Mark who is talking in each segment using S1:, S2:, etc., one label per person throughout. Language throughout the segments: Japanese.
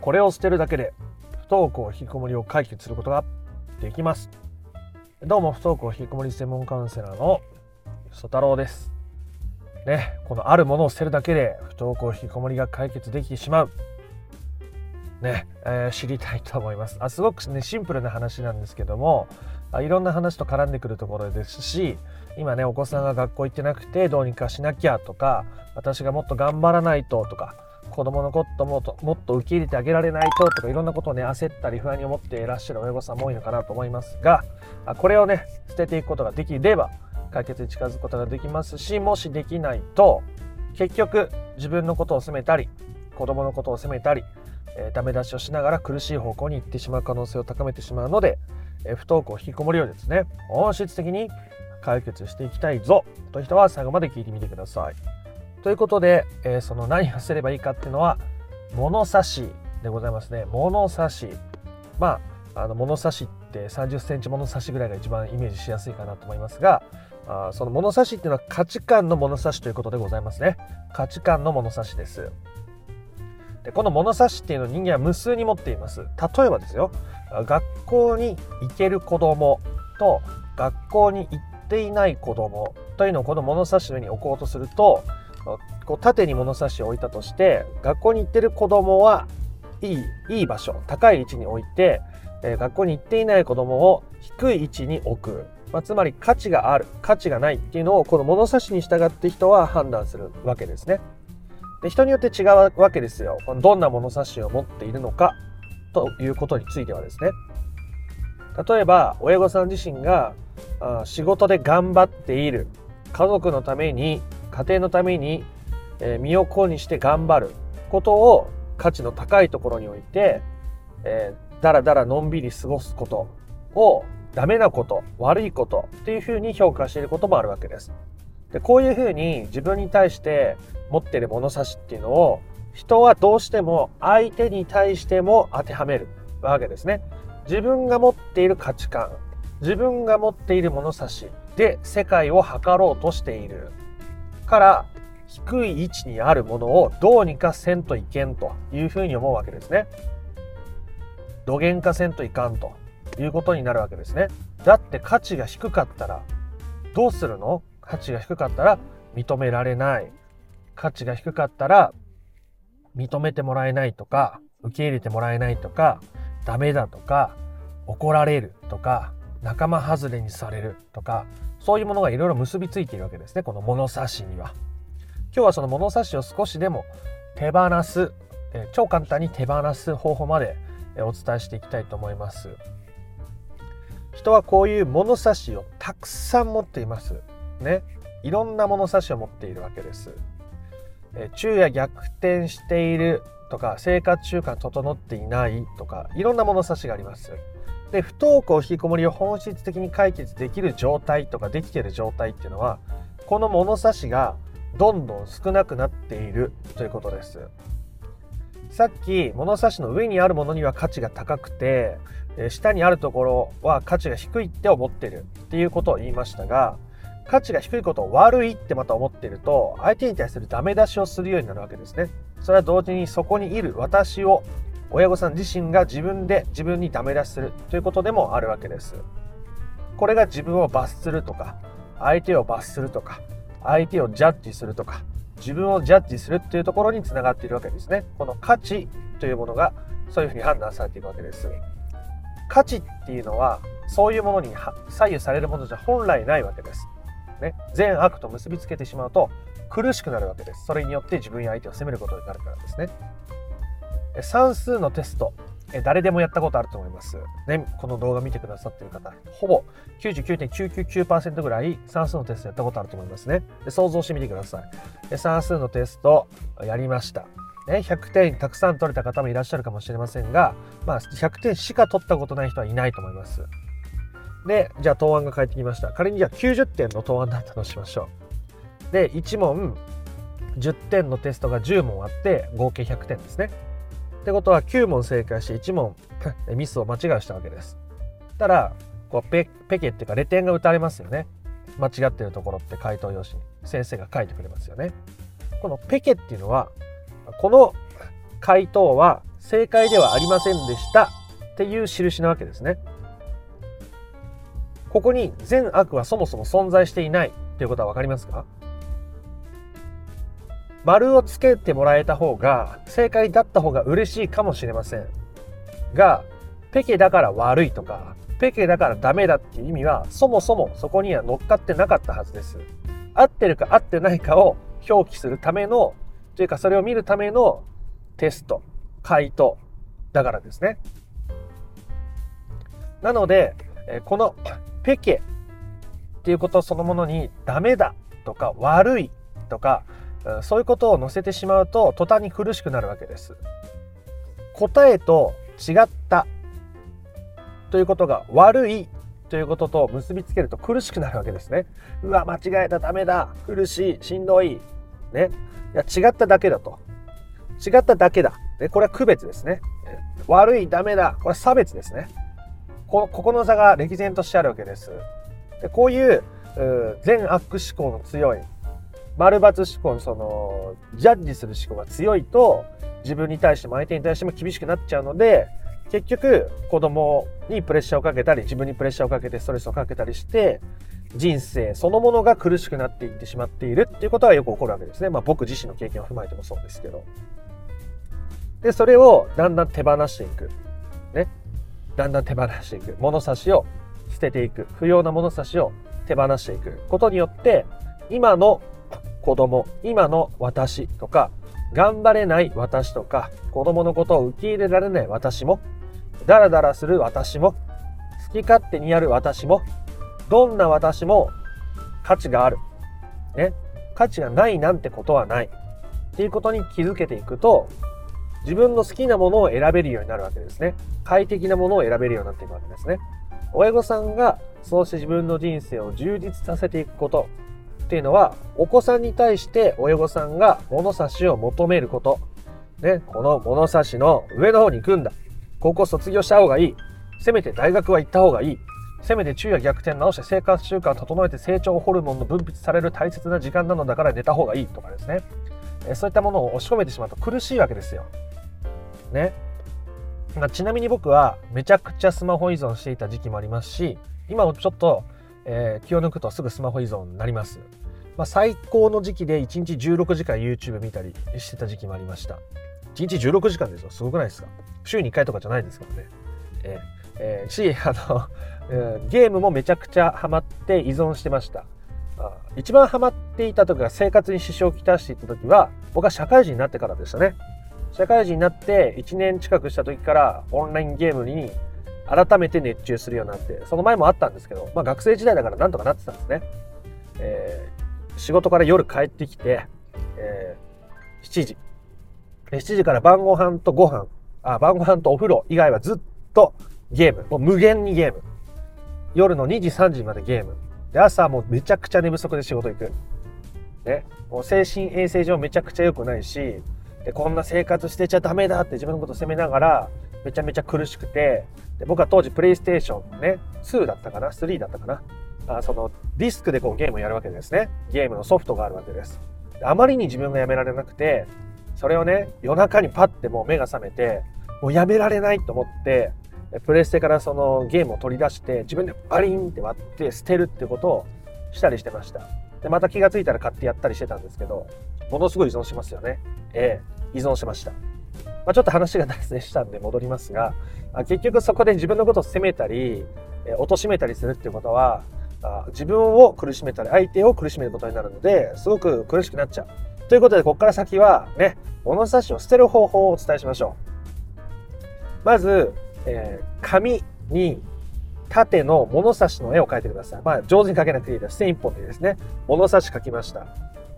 S1: これを捨てるだけで不登校引きこもりを解決することができます。どうも不登校引きこもり専門カウンセラーの曽太郎です。ねこのあるものを捨てるだけで不登校引きこもりが解決できてしまう。ね、えー、知りたいと思います。あすごくねシンプルな話なんですけどもあいろんな話と絡んでくるところですし今ねお子さんが学校行ってなくてどうにかしなきゃとか私がもっと頑張らないととか子供のこともともっと受け入れてあげられないととかいろんなことをね焦ったり不安に思っていらっしゃる親御さんも多いのかなと思いますがこれをね捨てていくことができれば解決に近づくことができますしもしできないと結局自分のことを責めたり子供のことを責めたり、えー、ダメ出しをしながら苦しい方向に行ってしまう可能性を高めてしまうので、えー、不登校引きこもりをですね本質的に解決していきたいぞという人は最後まで聞いてみてください。ということで、えー、その何をすればいいかっていうのは物差しでございますね。物差し。まあ、あの物差しって30センチ物差しぐらいが一番イメージしやすいかなと思いますが、あその物差しっていうのは価値観の物差しということでございますね。価値観の物差しです。でこの物差しっていうのを人間は無数に持っています。例えばですよ、学校に行ける子供と学校に行っていない子供というのをこの物差しの上に置こうとすると、こう縦に物差しを置いたとして学校に行ってる子供はいいいい場所高い位置に置いて、えー、学校に行っていない子供を低い位置に置く、まあ、つまり価値がある価値がないっていうのをこの物差しに従って人は判断するわけですね。で人によって違うわけですよ。どんな物差しを持っているのかということについてはですね。例えば親御さん自身が仕事で頑張っている家族のために家庭のために、身を粉にして頑張ることを価値の高いところにおいて、えー、だらだらのんびり過ごすことをダメなこと悪いことっていうふうに評価していることもあるわけです。でこういうふうに自分に対して持っている物差しっていうのを人はどうしても相手に対しても当てはめるわけですね。自分が持っている価値観自分が持っている物差しで世界を測ろうとしているから低い位置にあるものをどうにかせんといけんというふうに思うわけですね。土幻化せんといかんということになるわけですね。だって価値が低かったらどうするの？価値が低かったら認められない。価値が低かったら認めてもらえないとか受け入れてもらえないとかダメだとか怒られるとか仲間外れにされるとかそういうものがいろいろ結びついているわけですねこの物差しには。今日はその物差しを少しでも手放す、え超簡単に手放す方法までお伝えしていきたいと思います。人はこういう物差しをたくさん持っています。ね。いろんな物差しを持っているわけです。え昼夜逆転しているとか生活習慣整っていないとかいろんな物差しがあります。で不登校引きこもりを本質的に解決できる状態とかできてる状態っていうのはこの物差しがどんどん少なくなっているということです。さっき物差しの上にあるものには価値が高くて下にあるところは価値が低いって思ってるっていうことを言いましたが価値が低いことを悪いってまた思ってると相手に対するダメ出しをするようになるわけですね。それは同時にそこにいる私を親御さん自身が自分で自分にダメ出しするということでもあるわけです。これが自分を罰するとか、相手を罰するとか、相手をジャッジするとか、自分をジャッジするっていうところにつながっているわけですね。この価値というものがそういうふうに判断されているわけです。価値っていうのはそういうものに左右されるものじゃ本来ないわけです。ね、善悪と結びつけてしまうと苦しくなるわけです。それによって自分や相手を責めることになるからですね。算数のテスト誰でもやったことあると思います。ね、この動画見てくださってる方、ほぼ99.999%ぐらい算数のテストやったことあると思いますね。想像してみてください。算数のテストやりました。ね、100点たくさん取れた方もいらっしゃるかもしれませんが、まあ、100点しか取ったことない人はいないと思います。で、じゃあ答案が返ってきました。仮にじゃあ90点の答案だったとしましょう。で、1問10点のテストが10問あって合計100点ですね。ってことは9問正解して1問 ミスを間違いしたわけです。たらこうペペケっていうかレ点が打たれますよね。間違ってるところって回答用紙に先生が書いてくれますよね。このペケっていうのはこの回答は正解ではありませんでしたっていう印なわけですね。ここに善悪はそもそも存在していないということは分かりますか？丸をつけてもらえた方が正解だった方が嬉しいかもしれません。がペケだから悪いとかペケだからダメだっていう意味はそもそもそこには乗っかってなかったはずです。合ってるか合ってないかを表記するためのというかそれを見るためのテスト回答だからですね。なのでこのペケっていうことそのものにダメだとか悪いとかそういうことを載せてしまうと途端に苦しくなるわけです。答えと違ったということが悪いということと結びつけると苦しくなるわけですね。うわ間違えたダメだ苦しいしんどい。ね。いや違っただけだと。違っただけだ。でこれは区別ですね。悪いダメだ。これは差別ですね。こここの差が歴然としてあるわけです。でこういう善悪思考の強い丸抜思考のそのジャッジする思考が強いと自分に対しても相手に対しても厳しくなっちゃうので結局子供にプレッシャーをかけたり自分にプレッシャーをかけてストレスをかけたりして人生そのものが苦しくなっていってしまっているっていうことがよく起こるわけですね。まあ僕自身の経験を踏まえてもそうですけど。で、それをだんだん手放していく。ね。だんだん手放していく。物差しを捨てていく。不要な物差しを手放していくことによって、今の子供、今の私とか、頑張れない私とか、子供のことを受け入れられない私も、ダラダラする私も、好き勝手にやる私も、どんな私も価値がある。ね。価値がないなんてことはない。っていうことに気づけていくと、自分の好きなものを選べるようになるわけですね。快適なものを選べるようになっていくわけですね。親御さんがそうして自分の人生を充実させていくことっていうのは、お子さんに対して親御さんが物差しを求めること。ね、この物差しの上の方に行くんだ。高校卒業した方がいい。せめて大学は行った方がいい。せめて昼夜逆転直して生活習慣を整えて成長ホルモンの分泌される大切な時間なのだから寝た方がいいとかですね。えそういったものを押し込めてしまうと苦しいわけですよ。ね。まあ、ちなみに僕はめちゃくちゃスマホ依存していた時期もありますし、今もちょっと、えー、気を抜くとすぐスマホ依存になります。まあ、最高の時期で1日16時間 YouTube 見たりしてた時期もありました。1日16時間ですよ。すごくないですか？週に1回とかじゃないですからね。えー、えー、し、あの、ゲームもめちゃくちゃハマって依存してました。一番ハマっていた時が生活に支障をきたしていた時は僕は社会人になってからでしたね。社会人になって1年近くした時からオンラインゲームに改めて熱中するようになって、その前もあったんですけど、まあ学生時代だからなんとかなってたんですね。えー、仕事から夜帰ってきて、えー、7時。7時から晩ご飯とご飯、あ、晩ご飯とお風呂以外はずっとゲーム。もう無限にゲーム。夜の2時、3時までゲーム。で、朝もうめちゃくちゃ寝不足で仕事行く。ね。もう精神衛生上めちゃくちゃ良くないし、で、こんな生活してちゃダメだって自分のこと責めながら、めちゃめちゃ苦しくて、で僕は当時プレイステーションね、2だったかな ?3 だったかなあそのディスクでこうゲームをやるわけですね。ゲームのソフトがあるわけです。あまりに自分がやめられなくて、それをね、夜中にパッてもう目が覚めて、もうやめられないと思って、プレステからそのゲームを取り出して自分でバリンって割って捨てるってことをしたりしてました。で、また気がついたら買ってやったりしてたんですけど、ものすごい依存しますよね。ええ、依存しました。まあ、ちょっと話が脱線したんで戻りますが、結局そこで自分のことを責めたり、え貶めたりするっていうことは、あ自分を苦しめたり、相手を苦しめることになるので、すごく苦しくなっちゃう。ということで、ここから先はね、物差しを捨てる方法をお伝えしましょう。まず、えー、紙に縦の物差しの絵を描いてください。まあ、上手に描けなくていいです。線一本でですね、物差し描きました。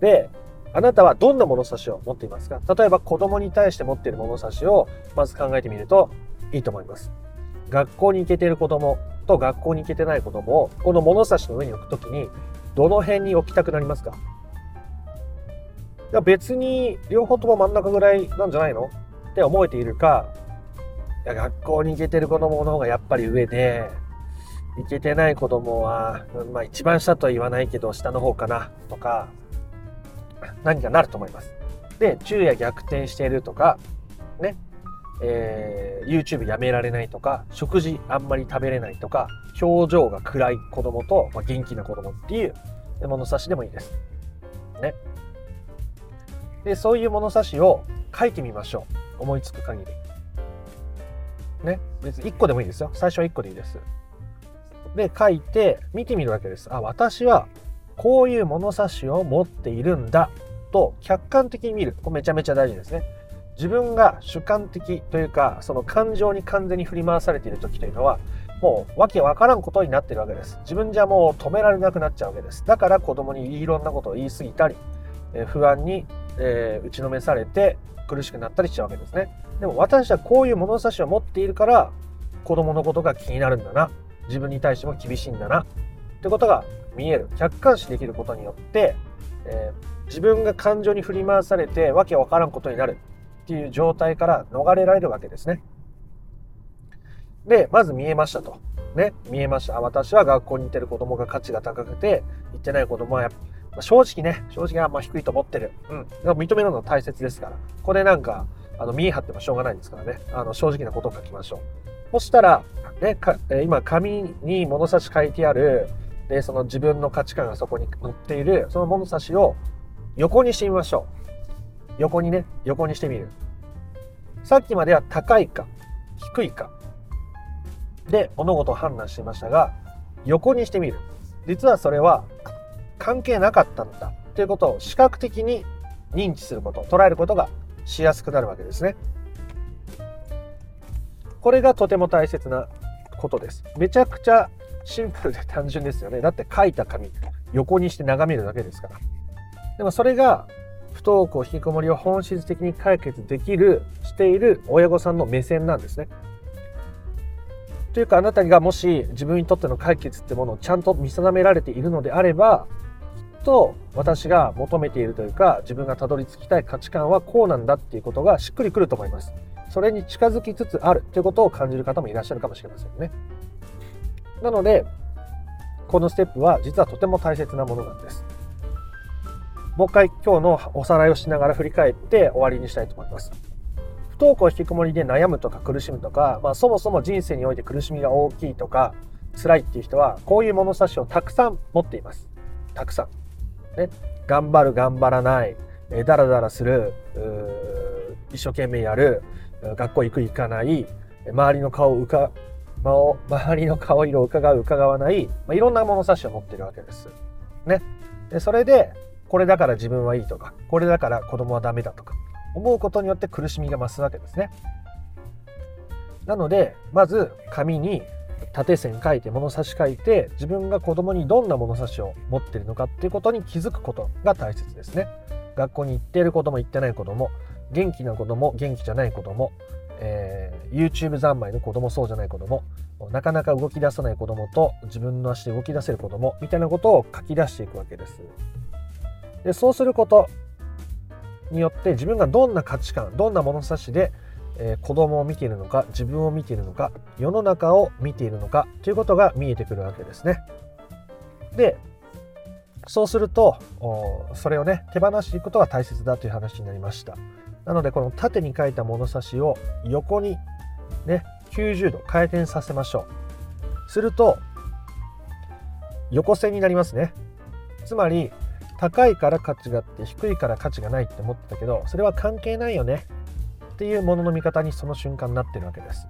S1: で、あなたはどんな物差しを持っていますか？例えば子供に対して持っている物差しをまず考えてみるといいと思います。学校に行けている子供と学校に行けてない子供をこの物差しの上に置くときにどの辺に置きたくなりますか？別に両方とも真ん中ぐらいなんじゃないの？って思えているかいや学校に行けてる子供の方がやっぱり上で行けてない子供は、まあ一番下とは言わないけど下の方かなとか何かなると思います。で、昼夜逆転しているとか、ね、えー、YouTube やめられないとか食事あんまり食べれないとか表情が暗い子供と、まあ、元気な子供っていう物差しでもいいです。ね。でそういう物差しを書いてみましょう思いつく限り。ね別に1個でもいいですよ最初は1個でいいです。で書いて見てみるわけです。あ私はこういう物差しを持っているんだ。と客観的に見る。これめちゃめちゃ大事ですね。自分が主観的というかその感情に完全に振り回されている時というのはもうわけわからんことになってるわけです。自分じゃもう止められなくなっちゃうわけです。だから子供にいろんなことを言い過ぎたり、え不安に、えー、打ちのめされて苦しくなったりしちゃうわけですね。でも私はこういう物差しを持っているから子供のことが気になるんだな。自分に対しても厳しいんだな。ってことが見える客観視できることによって、えー、自分が感情に振り回されてわけわからんことになるっていう状態から逃れられるわけですね。で、まず見えましたと。ね、見えました。私は学校に行ってる子供が価値が高くて、行ってない子供はやっぱ、正直ね、正直あんま低いと思ってる。うん。認めるのは大切ですから。これなんか、あの、見え張ってもしょうがないですからね。あの、正直なことを書きましょう。そしたら、ね、か今、紙に物差し書いてある、で、その自分の価値観がそこに載っている、その物差しを横にしてみましょう。横にね、横にしてみる。さっきまでは高いか、低いか。で、物事を判断していましたが、横にしてみる。実はそれは関係なかったんだということを視覚的に認知すること、捉えることがしやすくなるわけですね。これがとても大切なことです。めちゃくちゃシンプルで単純ですよね。だって書いた紙、横にして眺めるだけですから。でもそれが不登校引きこもりを本質的に解決できるしている親御さんの目線なんですね。というかあなたがもし自分にとっての解決ってものをちゃんと見定められているのであればきっと私が求めているというか自分がたどり着きたい価値観はこうなんだっていうことがしっくりくると思います。それに近づきつつあるということを感じる方もいらっしゃるかもしれませんね。なのでこのステップは実はとても大切なものなんです。もう一回今日のおさらいをしながら振り返って終わりにしたいと思います。不登校引きこもりで悩むとか苦しむとか、まあ、そもそも人生において苦しみが大きいとか辛いっていう人はこういう物差しをたくさん持っています。たくさん。ね、頑張る頑張らない、えダラダラする一生懸命やる学校行く行かない周りの顔をうか周りの顔色を伺う伺わない、まあ、いろんな物差しを持ってるわけです。ね。でそれでこれだから自分はいいとかこれだから子供はダメだとか思うことによって苦しみが増すわけですね。なのでまず紙に縦線書いて物差し書いて自分が子供にどんな物差しを持ってるのかっていうことに気づくことが大切ですね。学校に行っている子供行ってない子供元気な子供元気じゃない子供、えー、YouTube 三昧の子供そうじゃない子供なかなか動き出さない子供と自分の足で動き出せる子供みたいなことを書き出していくわけです。でそうすることによって自分がどんな価値観どんな物差しで、えー、子供を見ているのか自分を見ているのか世の中を見ているのかということが見えてくるわけですね。でそうするとそれをね手放していくことが大切だという話になりました。なのでこの縦に書いた物差しを横にね90度回転させましょう。すると横線になりますね。つまり高いから価値があって低いから価値がないって思ってたけどそれは関係ないよねっていうものの見方にその瞬間になってるわけです。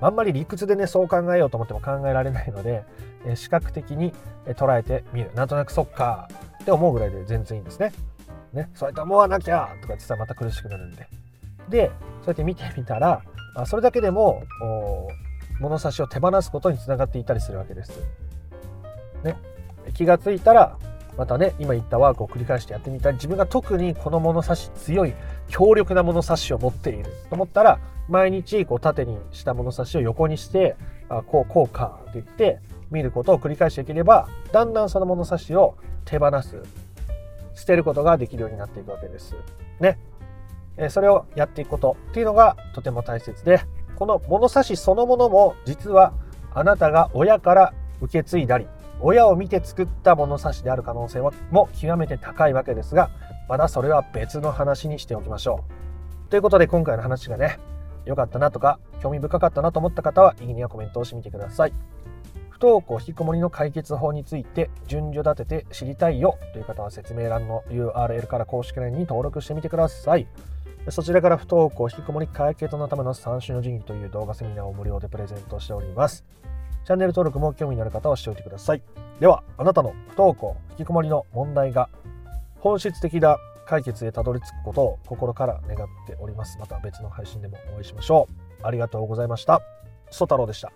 S1: あんまり理屈でねそう考えようと思っても考えられないので、え視覚的に捉えてみるなんとなくそっかって思うぐらいで全然いいんですね。ねそうやって思わなきゃとか言ってたらまた苦しくなるんで。でそうやって見てみたらそれだけでも物差しを手放すことにつながっていたりするわけです。ね、気がついたらまたね今言ったワークを繰り返してやってみたり自分が特にこの物差し強い強力な物差しを持っていると思ったら毎日こう縦にした物差しを横にしてあこうこうかって言って見ることを繰り返していければだんだんその物差しを手放すてることができるようになっていくわけです。ね。それをやっていくことっていうのがとても大切でこの物差しそのものも実はあなたが親から受け継いだり親を見て作った物差しである可能性も極めて高いわけですがまだそれは別の話にしておきましょう。ということで今回の話がね良かったなとか興味深かったなと思った方はいいねやコメントをしてみてください不登校引きこもりの解決法について順序立てて知りたいよという方は説明欄の URL から公式 LINE に登録してみてください。そちらから不登校引きこもり解決のための3種の神器という動画セミナーを無料でプレゼントしております。チャンネル登録も興味のある方はしておいてください。ではあなたの不登校引きこもりの問題が本質的な解決へたどり着くことを心から願っております。また別の配信でもお会いしましょう。ありがとうございました。ソ太郎でした。